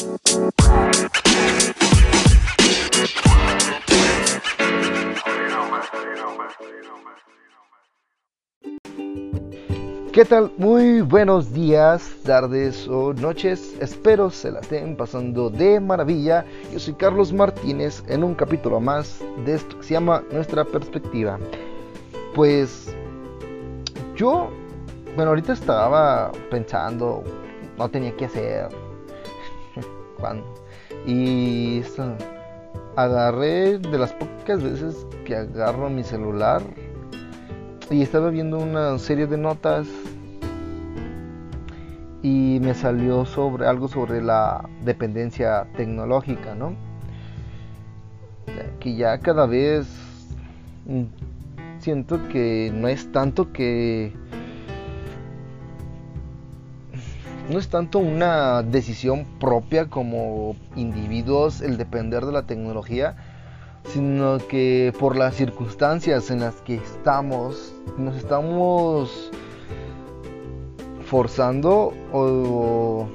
¿Qué tal? Muy buenos días, tardes o noches. Espero se la estén pasando de maravilla. Yo soy Carlos Martínez en un capítulo más de esto que se llama Nuestra Perspectiva. Pues yo, bueno, ahorita estaba pensando, no tenía que hacer. Y agarré de las pocas veces que agarro mi celular y estaba viendo una serie de notas y me salió sobre algo sobre la dependencia tecnológica, ¿no? Que ya cada vez mm, siento que no es tanto que no es tanto una decisión propia como individuos el depender de la tecnología, sino que por las circunstancias en las que estamos, nos estamos forzando o,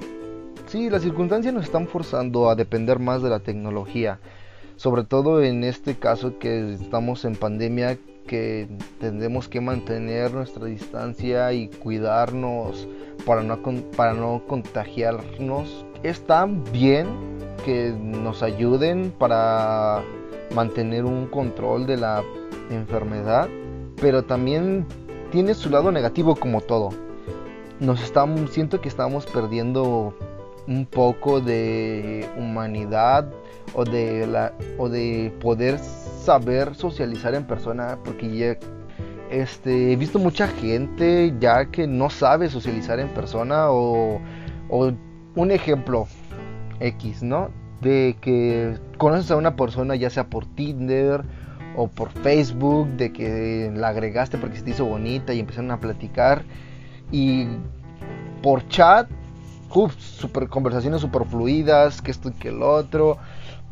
sí, las circunstancias nos están forzando a depender más de la tecnología, sobre todo en este caso que estamos en pandemia que tendremos que mantener nuestra distancia y cuidarnos para no, para no contagiarnos. Está bien que nos ayuden para mantener un control de la enfermedad, pero también tiene su lado negativo como todo. Nos estamos, siento que estamos perdiendo un poco de humanidad o de la o de poder saber socializar en persona porque ya este he visto mucha gente ya que no sabe socializar en persona o, un ejemplo X, ¿no? de que conoces a una persona ya sea por Tinder o por Facebook, de que la agregaste porque se te hizo bonita y empezaron a platicar y por chat, super, conversaciones super fluidas, que esto y que el otro,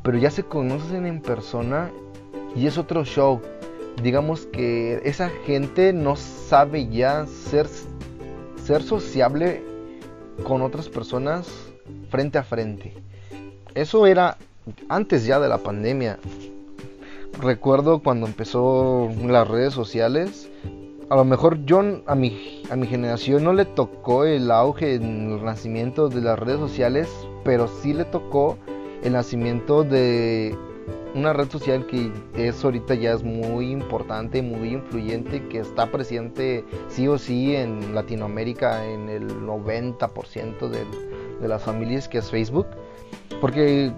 pero ya se conocen en persona y es otro show. Digamos que esa gente no sabe ya ser, ser sociable con otras personas frente a frente. Eso era antes ya de la pandemia. Recuerdo cuando empezó las redes sociales. A lo mejor yo a mi, a mi generación no le tocó el auge el nacimiento de las redes sociales, pero sí le tocó el nacimiento de una red social que es ahorita ya es muy importante, muy influyente, que está presente sí o sí en Latinoamérica en el 90% de, de las familias, que es Facebook. Porque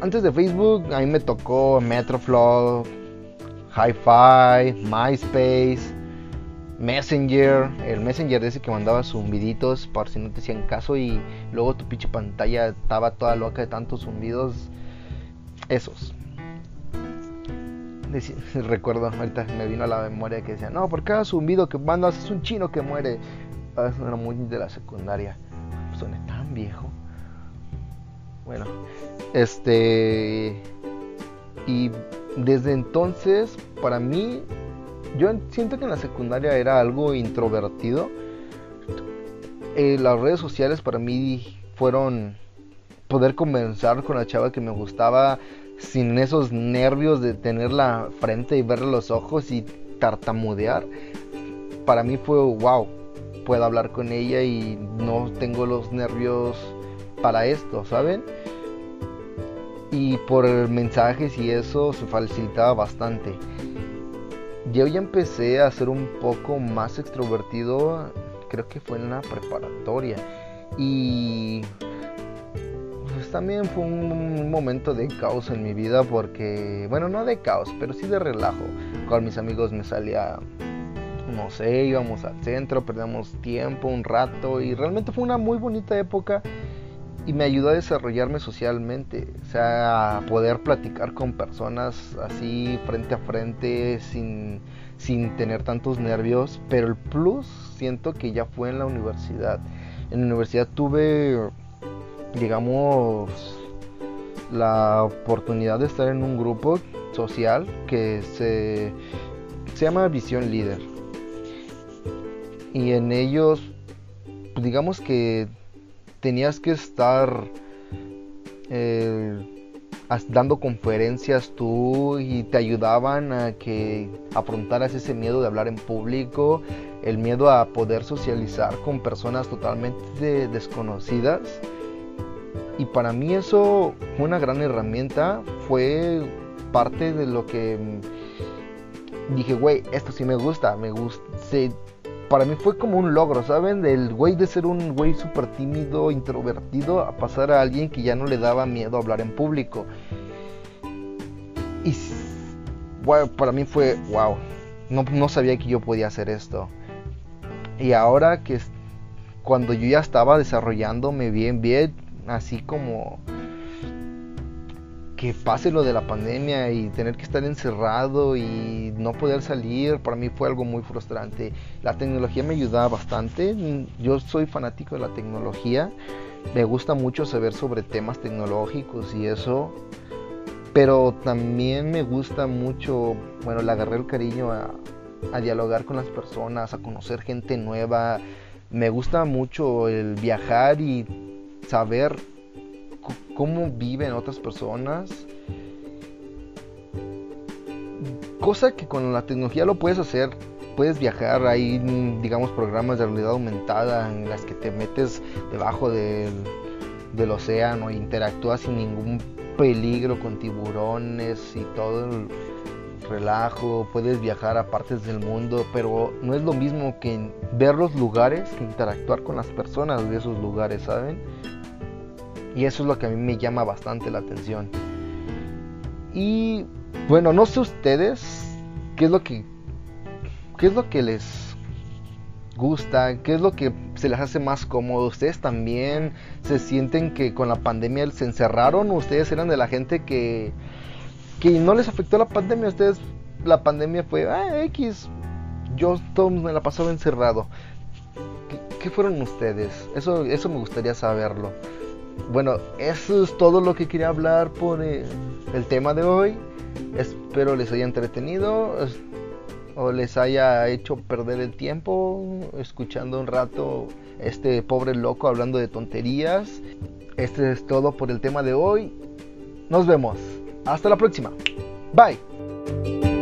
antes de Facebook a mí me tocó Metroflow, Hi-Fi, MySpace, Messenger, el Messenger ese que mandaba zumbiditos por si no te hacían caso y luego tu pinche pantalla estaba toda loca de tantos zumbidos. Esos. Recuerdo, ahorita me vino a la memoria que decía, no, por cada zumbido que mandas es un chino que muere. Ah, era muy de la secundaria. Suena tan viejo. Bueno, este. Y desde entonces, para mí, yo siento que en la secundaria era algo introvertido. Eh, las redes sociales para mí fueron poder conversar con la chava que me gustaba sin esos nervios de tener la frente y ver los ojos y tartamudear. Para mí fue wow, puedo hablar con ella y no tengo los nervios para esto, ¿saben? Y por mensajes y eso se facilitaba bastante. Yo ya empecé a ser un poco más extrovertido, creo que fue en la preparatoria. Y también fue un momento de caos en mi vida porque, bueno, no de caos, pero sí de relajo. Con mis amigos me salía, no sé, íbamos al centro, perdíamos tiempo un rato y realmente fue una muy bonita época y me ayudó a desarrollarme socialmente, o sea, a poder platicar con personas así frente a frente sin, sin tener tantos nervios, pero el plus siento que ya fue en la universidad. En la universidad tuve, digamos, la oportunidad de estar en un grupo social que se, se llama Visión Líder. Y en ellos, digamos que tenías que estar dando conferencias tú y te ayudaban a que afrontaras ese miedo de hablar en público, el miedo a poder socializar con personas totalmente desconocidas. Y para mí eso fue una gran herramienta, fue parte de lo que dije, güey, esto sí me gusta, me gusta, para mí fue como un logro, ¿saben? Del güey de ser un güey súper tímido, introvertido, a pasar a alguien que ya no le daba miedo hablar en público. Y bueno, para mí fue, wow, no, no sabía que yo podía hacer esto. Y ahora que cuando yo ya estaba desarrollándome bien, bien, así como que pase lo de la pandemia y tener que estar encerrado y no poder salir, para mí fue algo muy frustrante. La tecnología me ayudaba bastante, yo soy fanático de la tecnología, me gusta mucho saber sobre temas tecnológicos y eso, pero también me gusta mucho, bueno, le agarré el cariño a, dialogar con las personas, a conocer gente nueva, me gusta mucho el viajar y saber cómo viven otras personas. Cosa que con la tecnología lo puedes hacer. Puedes viajar, hay digamos programas de realidad aumentada en las que te metes debajo del, del océano e interactúas sin ningún peligro con tiburones y todo el relajo, puedes viajar a partes del mundo, pero no es lo mismo que ver los lugares que interactuar con las personas de esos lugares, ¿saben? Y eso es lo que a mí me llama bastante la atención. Y bueno, no sé ustedes qué es lo que qué es lo que les gusta, qué es lo que se les hace más cómodo. Ustedes también se sienten que con la pandemia se encerraron, ustedes eran de la gente que que no les afectó la pandemia, ustedes la pandemia fue ah, X. Yo todo me la pasaba encerrado. ¿Qué, ¿Qué, fueron ustedes? Eso, eso me gustaría saberlo. Bueno, eso es todo lo que quería hablar por el tema de hoy. Espero les haya entretenido o les haya hecho perder el tiempo escuchando un rato este pobre loco hablando de tonterías. Este es todo por el tema de hoy. Nos vemos. Hasta la próxima. Bye.